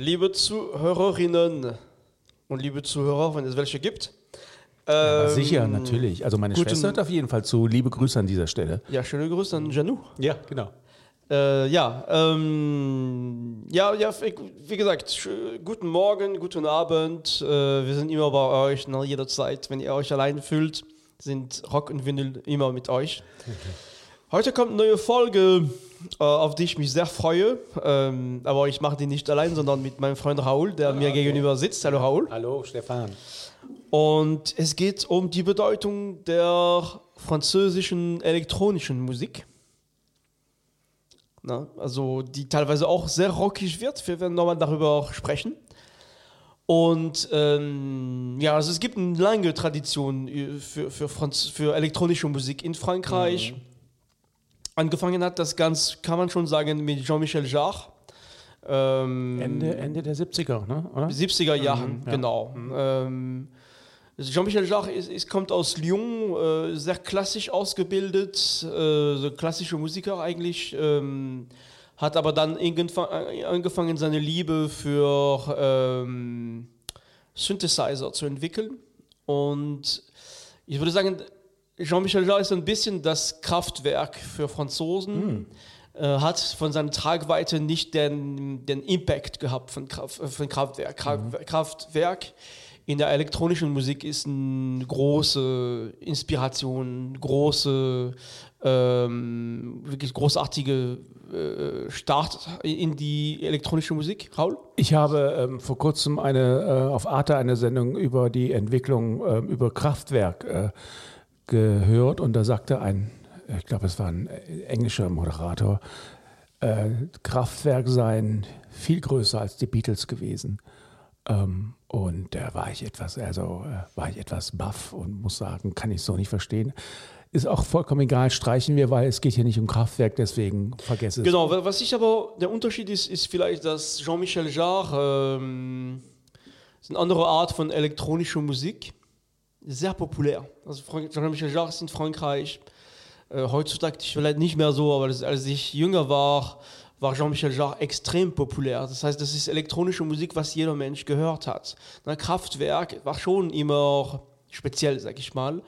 Liebe Zuhörerinnen und liebe Zuhörer, wenn es welche gibt. Ja, ähm, sicher, natürlich. Also meine guten- Schwester hört auf jeden Fall zu. Liebe Grüße an dieser Stelle. Ja, schöne Grüße an Janou. Ja, genau. Äh, ja, ähm, ja, ja, wie gesagt, guten Morgen, guten Abend. Äh, wir sind immer bei euch, ne, jederzeit. Wenn ihr euch allein fühlt, sind Rock und Vinyl immer mit euch. Heute kommt eine neue Folge, auf die ich mich sehr freue. Ähm, aber ich mache die nicht allein, sondern mit meinem Freund Raoul, der mir gegenüber sitzt. Hallo Raoul. Hallo, Stefan. Und es geht um die Bedeutung der französischen elektronischen Musik. Na, also die teilweise auch sehr rockig wird. Wir werden nochmal darüber sprechen. Und ähm, ja, also es gibt eine lange Tradition äh, für, für, Franz für elektronische Musik in Frankreich. Angefangen hat das ganz, kann man schon sagen, mit Jean-Michel Jarre. Ähm, Ende, Ende der 70er, ne? oder? 70er Jahren, ja. genau. Ähm, Jean-Michel Jarre ist, ist, kommt aus Lyon, äh, sehr klassisch ausgebildet, äh, so klassische Musiker eigentlich, ähm, hat aber dann irgendwann äh, angefangen, seine Liebe für ähm, Synthesizer zu entwickeln. Und ich würde sagen, Jean-Michel Jarre ist ein bisschen das Kraftwerk für Franzosen. Äh, hat von seiner Tragweite nicht den, den Impact gehabt von, Kraft, äh, von Kraftwerk. Kraft, Kraftwerk in der elektronischen Musik ist eine große Inspiration, große, ähm, wirklich großartige äh, Start in die elektronische Musik. Raul? Ich habe ähm, vor kurzem eine, äh, auf Arte eine Sendung über die Entwicklung ähm, über Kraftwerk äh, gehört und da sagte ein, ich glaube es war ein äh, englischer Moderator, äh, Kraftwerk seien viel größer als die Beatles gewesen. Ähm, und da war ich etwas, also äh, war ich etwas baff und muss sagen, kann ich so nicht verstehen. Ist auch vollkommen egal, streichen wir, weil es geht hier nicht um Kraftwerk, deswegen vergesse es. Genau, wa- was ich aber, der Unterschied ist, ist vielleicht, dass Jean-Michel Jarre ähm, ist eine andere Art von elektronischer Musik, sehr populär. Also Jean-Michel Jarre ist in Frankreich, äh, heutzutage vielleicht nicht mehr so, aber das, als ich jünger war, war Jean-Michel Jarre extrem populär. Das heißt, das ist elektronische Musik, was jeder Mensch gehört hat. Na, Kraftwerk war schon immer speziell, sag ich mal.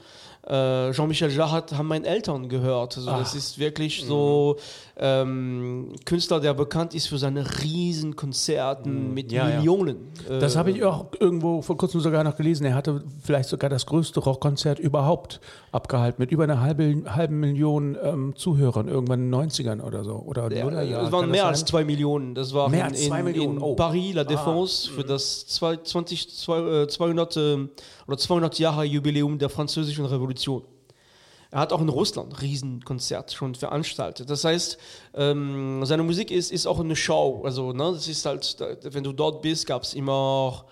Äh, Jean-Michel Jarre hat, haben meine Eltern gehört. Also das Ah. ist wirklich so ähm, Künstler, der bekannt ist für seine riesen Konzerten mit Ja, ja. Millionen. Äh, Das habe ich auch irgendwo vor kurzem sogar noch gelesen. Er hatte vielleicht sogar das größte Rockkonzert überhaupt abgehalten mit über einer halben, halben Million ähm, Zuhörern irgendwann in den 90ern oder so. Oder Ja, Nullerjahren, es waren mehr das als zwei Millionen. Das war Mehr in, als zwei Millionen, in oh. Paris, La Défense, für das zwei- 20, zwei- äh, 200, äh, oder 200 Jahre Jubiläum der Französischen Revolution. Er hat auch in Russland Riesenkonzert schon veranstaltet. Das heißt, ähm, seine Musik ist, ist auch eine Show. Also, ne, das ist halt, wenn du dort bist, gab es immer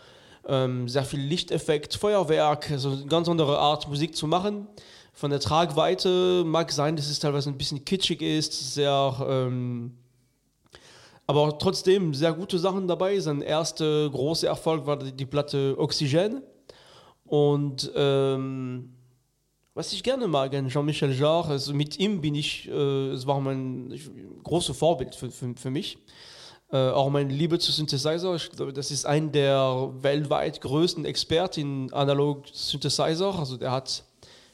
ähm, sehr viel Lichteffekt, Feuerwerk, also eine ganz andere Art Musik zu machen. Von der Tragweite mag sein, dass es teilweise ein bisschen kitschig ist, sehr, ähm, aber trotzdem sehr gute Sachen dabei. Sein erster großer Erfolg war die, die Platte Oxygen. Und ähm, was ich gerne mag an Jean-Michel Jarre, also mit ihm bin ich, äh, es war mein großes Vorbild für, für, für mich. Äh, auch meine Liebe zu Synthesizer. Ich glaube, das ist ein der weltweit größten Experten in analog Synthesizer. Also der hat,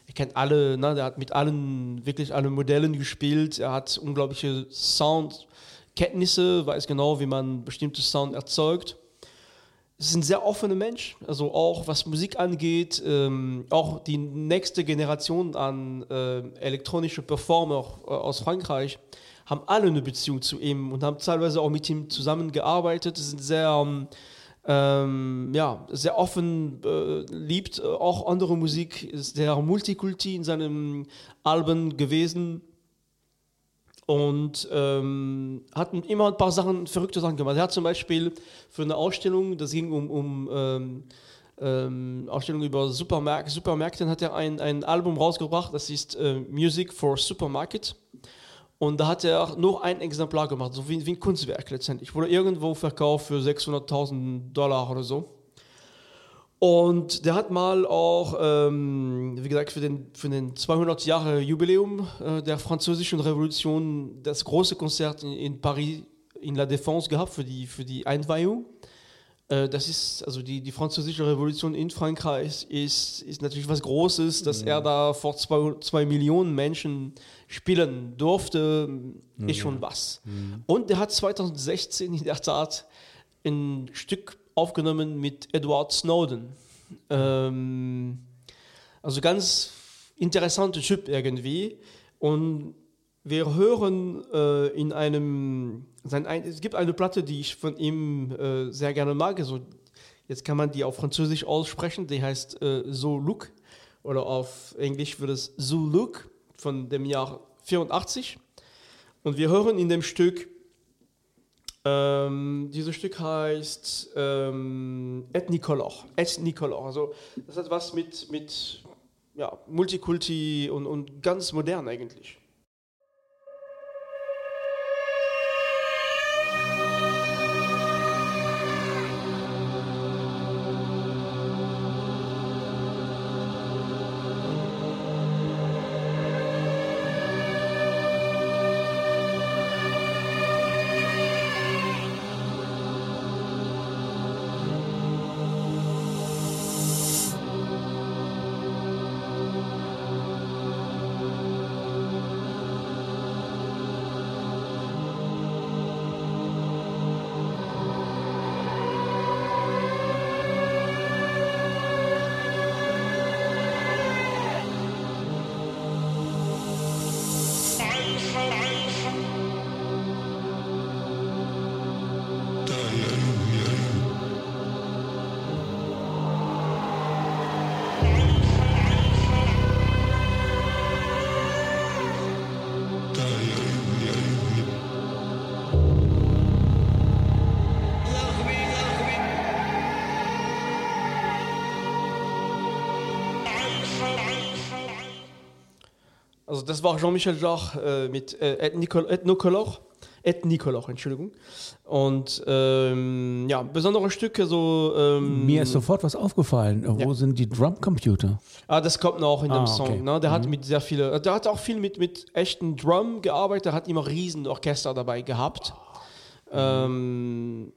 er kennt alle, ne, der hat mit allen, wirklich allen Modellen gespielt. Er hat unglaubliche Soundkenntnisse, weiß genau, wie man bestimmte Sound erzeugt. Es ist ein sehr offener Mensch, also auch was Musik angeht, ähm, auch die nächste Generation an äh, elektronische Performer äh, aus Frankreich haben alle eine Beziehung zu ihm und haben teilweise auch mit ihm zusammengearbeitet. Sie sind sehr, ähm, ähm, ja, sehr offen, äh, liebt auch andere Musik, ist sehr Multikulti in seinen Alben gewesen und ähm, hat immer ein paar Sachen, verrückte Sachen gemacht. Er hat zum Beispiel für eine Ausstellung, das ging um, um ähm, ähm, Ausstellung über Supermärkte, Supermärkte, hat er ein, ein Album rausgebracht, das ist äh, Music for Supermarket. Und da hat er nur ein Exemplar gemacht, so wie, wie ein Kunstwerk letztendlich. Wurde irgendwo verkauft für 600.000 Dollar oder so. Und der hat mal auch, ähm, wie gesagt, für den, für den 200 Jahre Jubiläum äh, der französischen Revolution das große Konzert in, in Paris in La Défense gehabt für die, für die Einweihung. Äh, das ist, also die, die französische Revolution in Frankreich ist, ist natürlich was Großes, dass mhm. er da vor zwei, zwei Millionen Menschen spielen durfte, mhm. ist schon was. Mhm. Und er hat 2016 in der Tat ein Stück aufgenommen mit Edward Snowden. Ähm, also ganz interessanter Typ irgendwie. Und wir hören äh, in einem, sein, es gibt eine Platte, die ich von ihm äh, sehr gerne mag. Also jetzt kann man die auf Französisch aussprechen, die heißt äh, So Look oder auf Englisch wird es So Look von dem Jahr 84. Und wir hören in dem Stück, ähm, dieses Stück heißt ähm, Ethnicolor. Ethnicolor. Also das hat was mit, mit ja, Multikulti und, und ganz modern eigentlich. Also das war Jean-Michel Jarre äh, mit äh, Ethnocolor. Ethnicolor, Entschuldigung. Und ähm, ja, besondere Stücke so. Ähm, Mir ist sofort was aufgefallen. Wo ja. sind die Drumcomputer? Ah, das kommt noch in dem ah, Song. Okay. Ne? Der mhm. hat mit sehr viele, der hat auch viel mit, mit echten Drum gearbeitet. Der hat immer riesen Orchester dabei gehabt. Oh. Ähm,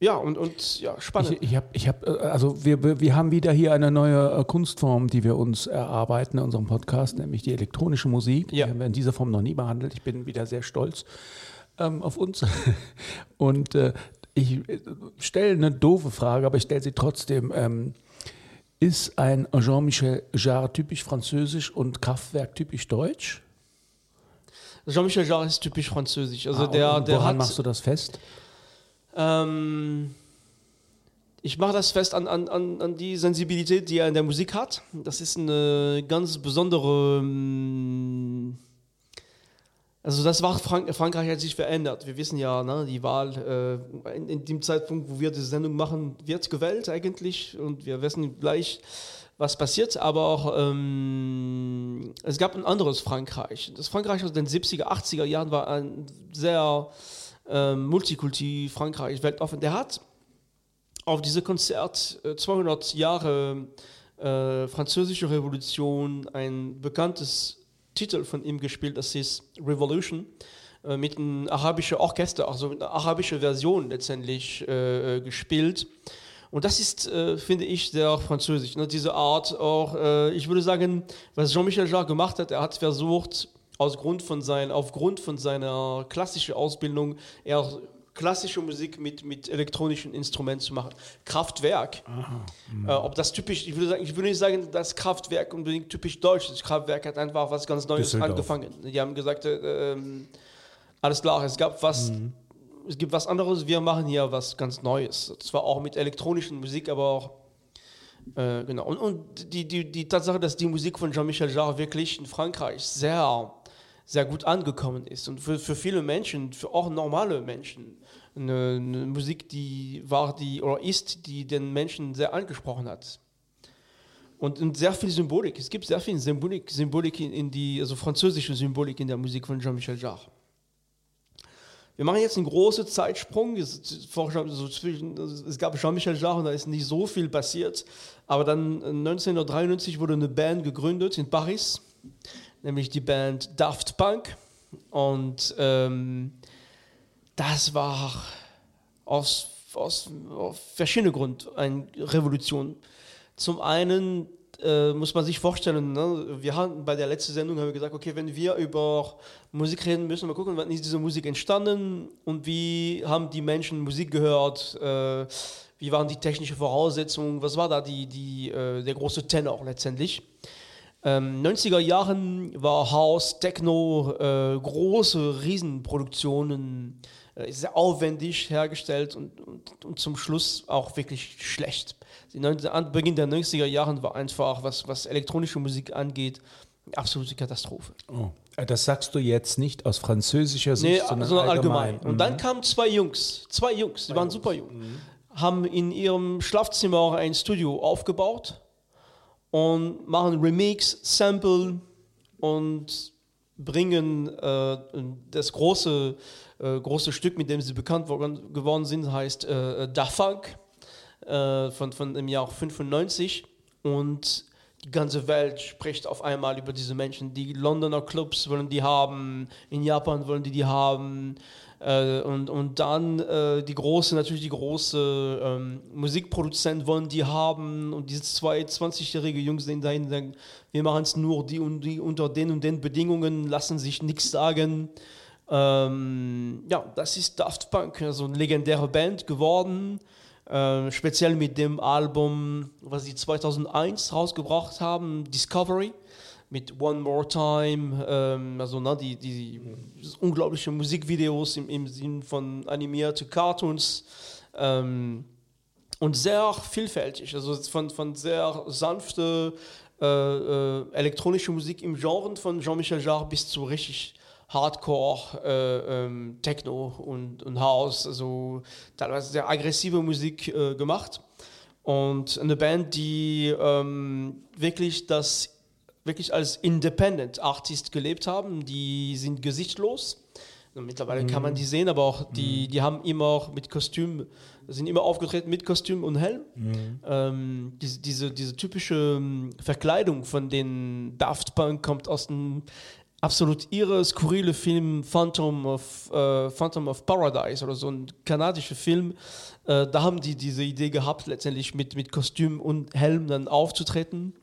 ja, und, und ja, spannend. Ich, ich habe, ich hab, äh, also wir, wir haben wieder hier eine neue äh, Kunstform, die wir uns erarbeiten in unserem Podcast, nämlich die elektronische Musik. Ja. Die haben wir in dieser Form noch nie behandelt. Ich bin wieder sehr stolz ähm, auf uns. Und äh, ich äh, stelle eine doofe Frage, aber ich stelle sie trotzdem. Ähm, ist ein Jean-Michel Jarre typisch französisch und Kraftwerk typisch deutsch? Jean-Michel Jarre ist typisch französisch. Also ah, der, der woran hat, machst du das fest? Ähm, ich mache das fest an, an, an die Sensibilität, die er in der Musik hat. Das ist eine ganz besondere. Ähm, also das war Frank Frankreich hat sich verändert. Wir wissen ja, ne, die Wahl äh, in, in, dem Zeitpunkt, wo wir die Sendung machen, wird gewählt eigentlich und wir wissen gleich, was passiert. Aber auch, ähm, es gab ein anderes Frankreich. Das Frankreich aus den 70er, 80er Jahren war ein sehr ähm, Multikulti, Frankreich, weltoffen. Der hat auf diesem Konzert äh, 200 Jahre äh, französische Revolution ein bekanntes Titel von ihm gespielt, das ist Revolution äh, mit einem arabischen Orchester, also mit einer arabischen Version letztendlich äh, äh, gespielt. Und das ist, äh, finde ich, sehr französisch. Ne? Diese Art auch, äh, ich würde sagen, was Jean-Michel Jarre gemacht hat, er hat versucht, aus Grund von sein, aufgrund von seiner klassischen Ausbildung eher klassische Musik mit, mit elektronischen Instrumenten zu machen. Kraftwerk. Äh, ob das typisch, ich würde, sagen, ich würde nicht sagen, dass Kraftwerk unbedingt typisch deutsch ist. Kraftwerk hat einfach was ganz Neues Düsseldorf. angefangen. Die haben gesagt, äh, ähm, alles klar, es gab was, mhm. es gibt was anderes, wir machen hier was ganz Neues. Zwar auch mit elektronischen Musik, aber auch äh, genau. Und, und die, die, die Tatsache, dass die Musik von Jean-Michel Jarre wirklich in Frankreich sehr sehr gut angekommen ist. Und für, für viele Menschen, für auch normale Menschen, eine, eine, Musik, die war, die oder ist, die den Menschen sehr angesprochen hat. Und, und sehr viel Symbolik. Es gibt sehr viel Symbolik, Symbolik in, in die, also französische Symbolik in der Musik von Jean-Michel Jarre. Wir machen jetzt einen großen Zeitsprung. Es, gab Jean-Michel Jarre und da ist nicht so viel passiert. Aber dann 1993 wurde eine Band gegründet in Paris nämlich die Band Daft Punk. Und ähm, das war aus aus, verschiedenen Gründen eine Revolution. Zum einen äh, muss man sich vorstellen, ne? wir haben bei der letzten Sendung haben wir gesagt, okay, wenn wir über Musik reden, müssen wir gucken, wann ist diese Musik entstanden und wie haben die Menschen Musik gehört, äh, wie waren die technischen Voraussetzungen, was war da die, die, äh, der große Tenor letztendlich. Ähm, 90er Jahren war House, Techno, äh, große Riesenproduktionen, äh, sehr aufwendig hergestellt und, und, und zum Schluss auch wirklich schlecht. Die 90, an Beginn der 90er Jahren war einfach, was, was elektronische Musik angeht, eine absolute Katastrophe. Oh. Das sagst du jetzt nicht aus französischer Sicht, Nee, sondern, sondern allgemein. allgemein. Und dann kamen zwei Jungs, zwei Jungs, die waren super jung, haben in ihrem Schlafzimmer ein Studio aufgebaut und machen Remix, Sample und bringen äh, das große, äh, große Stück, mit dem sie bekannt worden, geworden sind, heißt äh, Da Funk äh, von, von dem Jahr 95 und die ganze Welt spricht auf einmal über diese Menschen. Die Londoner Clubs wollen die haben, in Japan wollen die die haben. Äh, und, und dann äh, die große, natürlich die große ähm, Musikproduzenten wollen die haben. Und diese zwei 20-jährige Jungs sehen dahin, sagen, wir machen es nur die und die unter den und den Bedingungen, lassen sich nichts sagen. Ähm, ja, das ist Daft Punk, also eine legendäre Band geworden. Äh, speziell mit dem Album, was sie 2001 rausgebracht haben, Discovery, mit One More Time, ähm, also ne, die, die unglaubliche Musikvideos im, im Sinn von animierte Cartoons ähm, und sehr vielfältig, also von, von sehr sanfte äh, äh, elektronische Musik im Genre von Jean-Michel Jarre bis zu richtig Hardcore, äh, ähm, Techno und, und House, also teilweise sehr aggressive Musik äh, gemacht. Und eine Band, die ähm, wirklich das wirklich als Independent Artist gelebt haben, die sind gesichtslos. Mittlerweile kann man die sehen, aber auch die, die haben immer mit Kostüm, sind immer aufgetreten mit Kostüm und Helm. Ähm, diese, diese, diese typische ähm, Verkleidung von den Daft Punk kommt aus dem absolut irre, skurrile Film Phantom of, äh, Phantom of Paradise oder so ein kanadischer Film. Äh, da haben die diese Idee gehabt, letztendlich mit, mit Kostüm und Helm dann aufzutreten.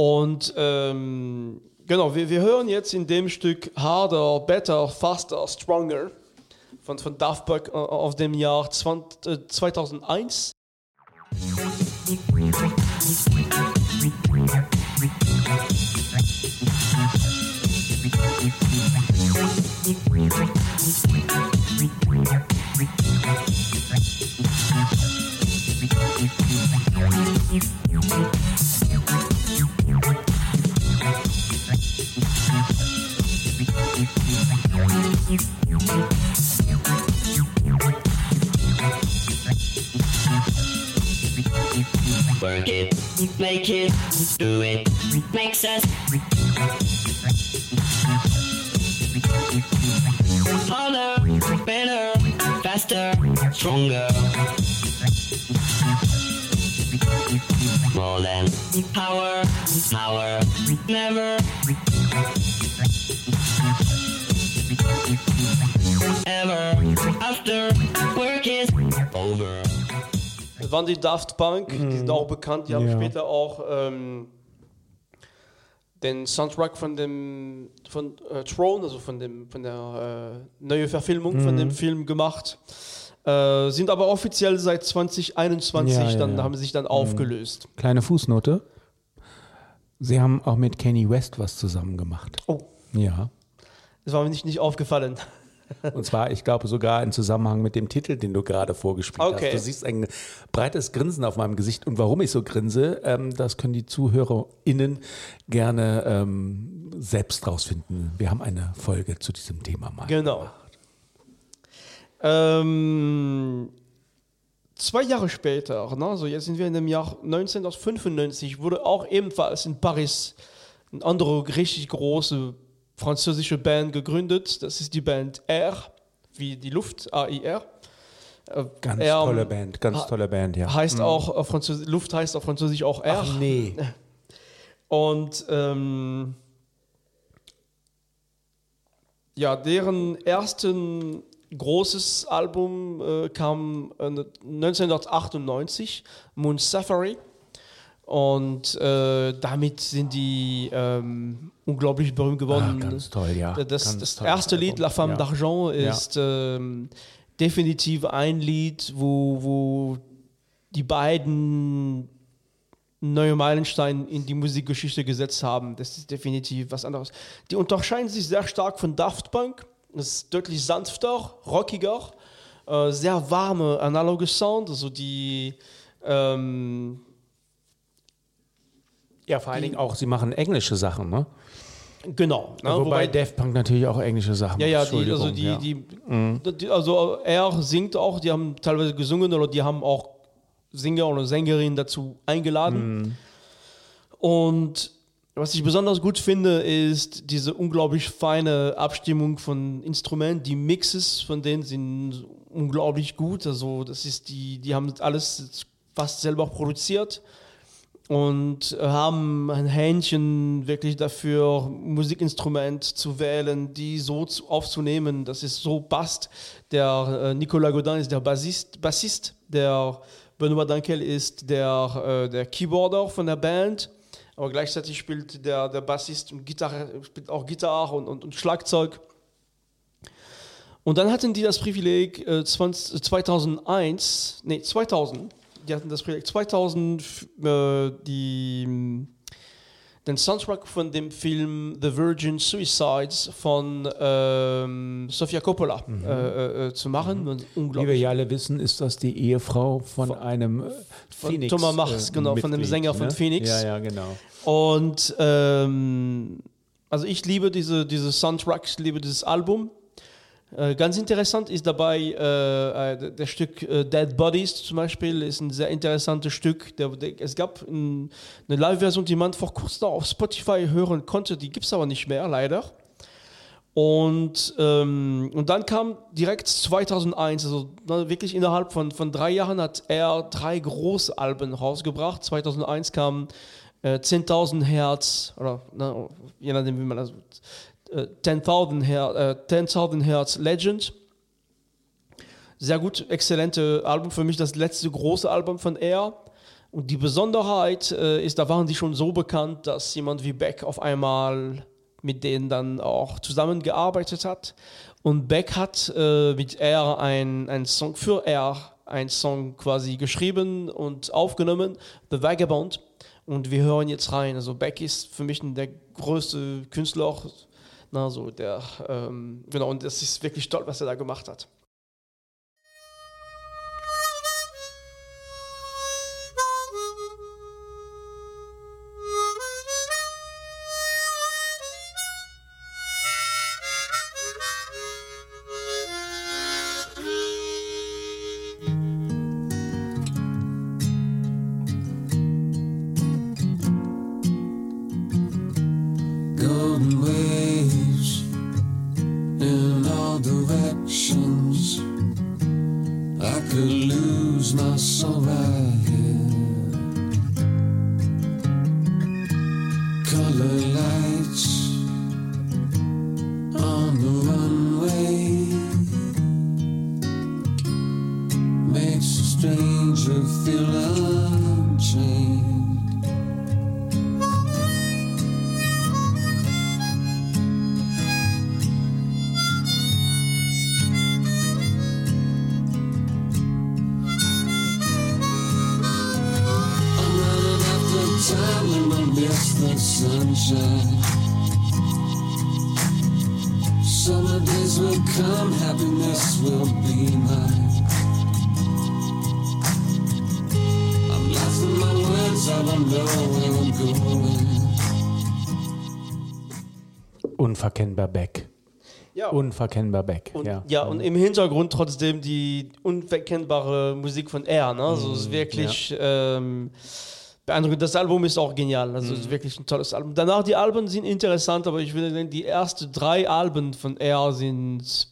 Und ähm, genau, wir, wir hören jetzt in dem Stück Harder, Better, Faster, Stronger von, von Daft Punk äh, aus dem Jahr 20, äh, 2001. Work it, make it, do it, makes us harder, better, faster, stronger. More than power, power, never. Ever after work is over. Das waren die Daft Punk, die sind auch bekannt, die haben Ja. später auch ähm, den Soundtrack von dem von äh, Throne, also von dem von der äh, neuen Verfilmung von dem Film gemacht. Äh, sind aber offiziell seit 2021 Ja, ja, dann ja. haben sie sich dann aufgelöst. Kleine Fußnote. Sie haben auch mit Kanye West was zusammen gemacht. Oh, Ja. das war mir nicht, nicht aufgefallen. Und zwar, ich glaube, sogar im Zusammenhang mit dem Titel, den du gerade vorgespielt Okay. hast. Du siehst ein breites Grinsen auf meinem Gesicht. Und warum ich so grinse, ähm, das können die ZuhörerInnen gerne ähm, selbst rausfinden. Wir haben eine Folge zu diesem Thema mal. Genau. Ähm, zwei Jahre später, ne, also jetzt sind wir in dem Jahr 1995, wurde auch ebenfalls in Paris eine andere richtig große französische Band gegründet. Das ist die Band R, wie die Luft, A-I-R. Äh, Ganz R, tolle Band, ganz tolle Band, ja. Heißt auch, auf Französisch, Luft heißt auf Französisch auch R. Ach nee. Und ähm, ja, deren ersten großes Album äh, kam äh, 1998, Moon Safari. Und äh, damit sind die ähm, unglaublich berühmt geworden. Ah, ganz toll, ja. Das, Ganz das erste Lied. La Femme Ja. d'Argent, Ja. ist ähm, definitiv ein Lied, wo, wo die beiden neue Meilensteine in die Musikgeschichte gesetzt haben. Das ist definitiv was anderes. Die unterscheiden sich sehr stark von Daft Punk. Das ist deutlich sanfter, rockiger, äh, sehr warme, analoge Sound. Also die ähm, Ja, vor allen Dingen auch, sie machen englische Sachen, ne? genau. Ne? Wobei, Daft Punk natürlich auch englische Sachen Ja, ja, die, also die, die, die, also er singt auch, die haben teilweise gesungen oder die haben auch Sänger oder Sängerinnen dazu eingeladen. Und was ich besonders gut finde, ist diese unglaublich feine Abstimmung von Instrumenten. Die Mixes von denen sind unglaublich gut. Also das ist die, die haben alles fast selber produziert und haben ein Händchen wirklich dafür, Musikinstrument zu wählen, die so zu, aufzunehmen, dass es so passt. Der äh, Nicolas Godin ist der Bassist, Bassist der Benoit Dankel ist der, äh, der Keyboarder von der Band, aber gleichzeitig spielt der, der Bassist und Gitarre, spielt auch Gitarre und, und, und Schlagzeug. Und dann hatten die das Privileg äh, 20, 2001, nee 2000, die hatten das Privileg 2000 f- äh, die mh, den Soundtrack von dem Film The Virgin Suicides von ähm, Sofia Coppola äh, äh, äh, zu machen. Und Wie wir unglaublich. ja alle wissen, ist das die Ehefrau von, einem äh, von Phoenix. Thomas Machs, genau, von dem Sänger von ne? Phoenix. Ja, ja, genau. Und ähm, also ich liebe diese, diese Soundtracks, ich liebe dieses Album. Äh, ganz interessant ist dabei äh, äh, das Stück äh, Dead Bodies zum Beispiel, ist ein sehr interessantes Stück. Der, der, es gab ein, eine Live-Version, die man vor kurzem auf Spotify hören konnte, die gibt es aber nicht mehr, leider. Und, ähm, und dann kam direkt 2001, also wirklich innerhalb von, von drei Jahren hat er drei große Alben rausgebracht. 2001 kam äh, 10.000 Hertz, oder na, je nachdem, wie man das. Äh, 10.000 Her äh, 10.000 Hertz Legend. Sehr gut, exzellente Album. Für mich das letzte große Album von er. Und die Besonderheit äh, ist, da waren die schon so bekannt, dass jemand wie Beck auf einmal mit denen dann auch zusammengearbeitet hat. Und Beck hat äh, mit er ein, ein Song für er ein Song quasi geschrieben und aufgenommen, The Vagabond. Und wir hören jetzt rein. Also Beck ist für mich der größte Künstler, na, so der, ähm, genau, und es ist wirklich toll, was er da gemacht hat. Miss the sunshine. Summer days will come, happiness will be mine. I'm lost in my words, I don't know where I'm going. Unverkennbar Beck. Ja. Unverkennbar Beck. Und, ja. ja. und im Hintergrund trotzdem die unverkennbare Musik von R. Ne? Also es ist wirklich ähm, beeindruckend. Das Album ist auch genial. Also ist wirklich ein tolles Album. Danach die Alben sind interessant, aber ich würde sagen, die ersten drei Alben von R sind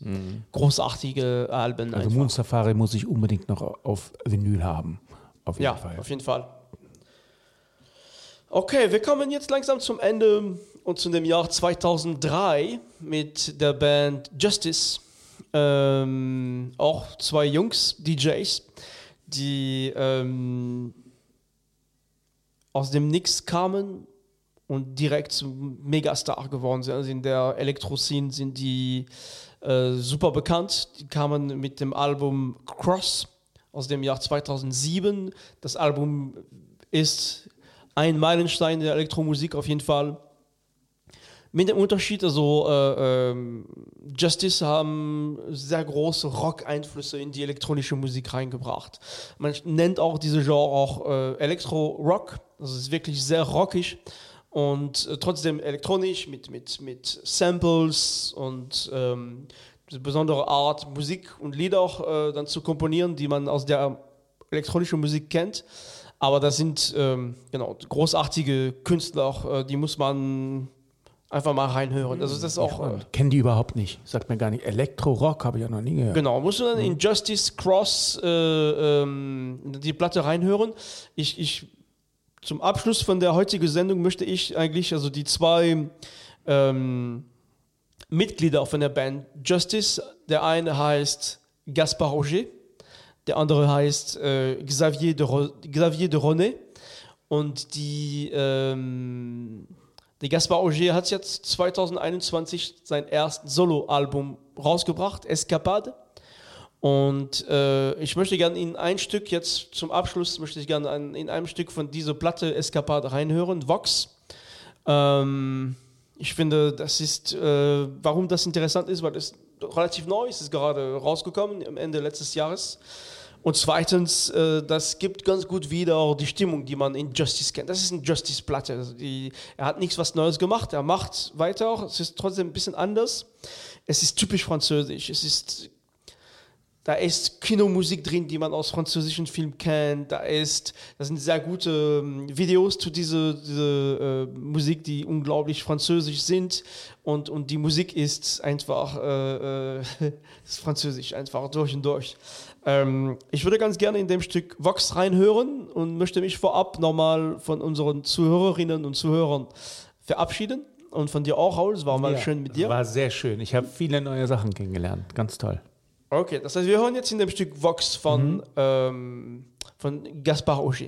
großartige Alben. Also einfach. Moon Safari muss ich unbedingt noch auf Vinyl haben. Auf jeden Ja, Fall. auf jeden Fall. Okay, wir kommen jetzt langsam zum Ende und zu dem Jahr 2003 mit der Band Justice. ähm, auch zwei Jungs, DJs, die ähm, aus dem Nix kamen und direkt zum Megastar geworden sind. Also in der Elektro-Szene sind die äh, super bekannt. Die kamen mit dem Album Cross aus dem Jahr 2007. Das Album ist ein Meilenstein der Elektromusik auf jeden Fall. Mit dem Unterschied, also äh, ähm, Justice haben sehr große Rock-Einflüsse in die elektronische Musik reingebracht. Man nennt auch diese Genre auch äh, Elektro-Rock. Also ist wirklich sehr rockig und äh, trotzdem elektronisch mit, mit, mit Samples und ähm, besondere Art, Musik und Lieder äh, dann zu komponieren, die man aus der elektronischen Musik kennt. Aber das sind ähm, genau großartige Künstler, äh, die muss man einfach mal reinhören. Also das ist auch äh, Kennen die überhaupt nicht. Sagt mir gar nicht. Elektro-Rock habe ich ja noch nie gehört. Genau, musst du dann in Justice Cross äh, ähm, die Platte reinhören. Ich, ich, zum Abschluss von der heutigen Sendung möchte ich eigentlich also die zwei ähm, Mitglieder von der Band Justice, der eine heißt Gaspard Roger, der andere heißt äh, Xavier, de Ro Xavier de Ronet und die ähm, der Gaspar Auger hat jetzt 2021 sein erstes Solo-Album rausgebracht, Escapade. Und äh, ich möchte gerne in ein Stück, jetzt zum Abschluss, möchte ich gerne in einem Stück von dieser Platte Escapade reinhören, Vox. Ähm, ich finde, das ist, äh, warum das interessant ist, weil es relativ neu ist, ist gerade rausgekommen, am Ende letztes Jahres. Und zweitens, äh, das gibt ganz gut wieder auch die Stimmung, die man in Justice kennt. Das ist eine Justice-Platte. Also er hat nichts was Neues gemacht, er macht weiter auch. Es ist trotzdem ein bisschen anders. Es ist typisch französisch. Es ist da ist Kinomusik drin, die man aus französischen Filmen kennt. Da ist, da sind sehr gute ähm, Videos zu dieser diese, äh, Musik, die unglaublich französisch sind. Und, und die Musik ist einfach äh, äh, ist französisch, einfach durch und durch. Ähm, ich würde ganz gerne in dem Stück Vox reinhören und möchte mich vorab nochmal von unseren Zuhörerinnen und Zuhörern verabschieden. Und von dir auch, Raul. Es war mal Ja, schön mit dir. War sehr schön. Ich habe viele neue Sachen kennengelernt. Ganz toll. Okay, das heißt, wir hören jetzt in dem Stück Vox von, ähm, von Gaspar Auger.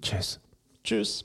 Tschüss. Tschüss.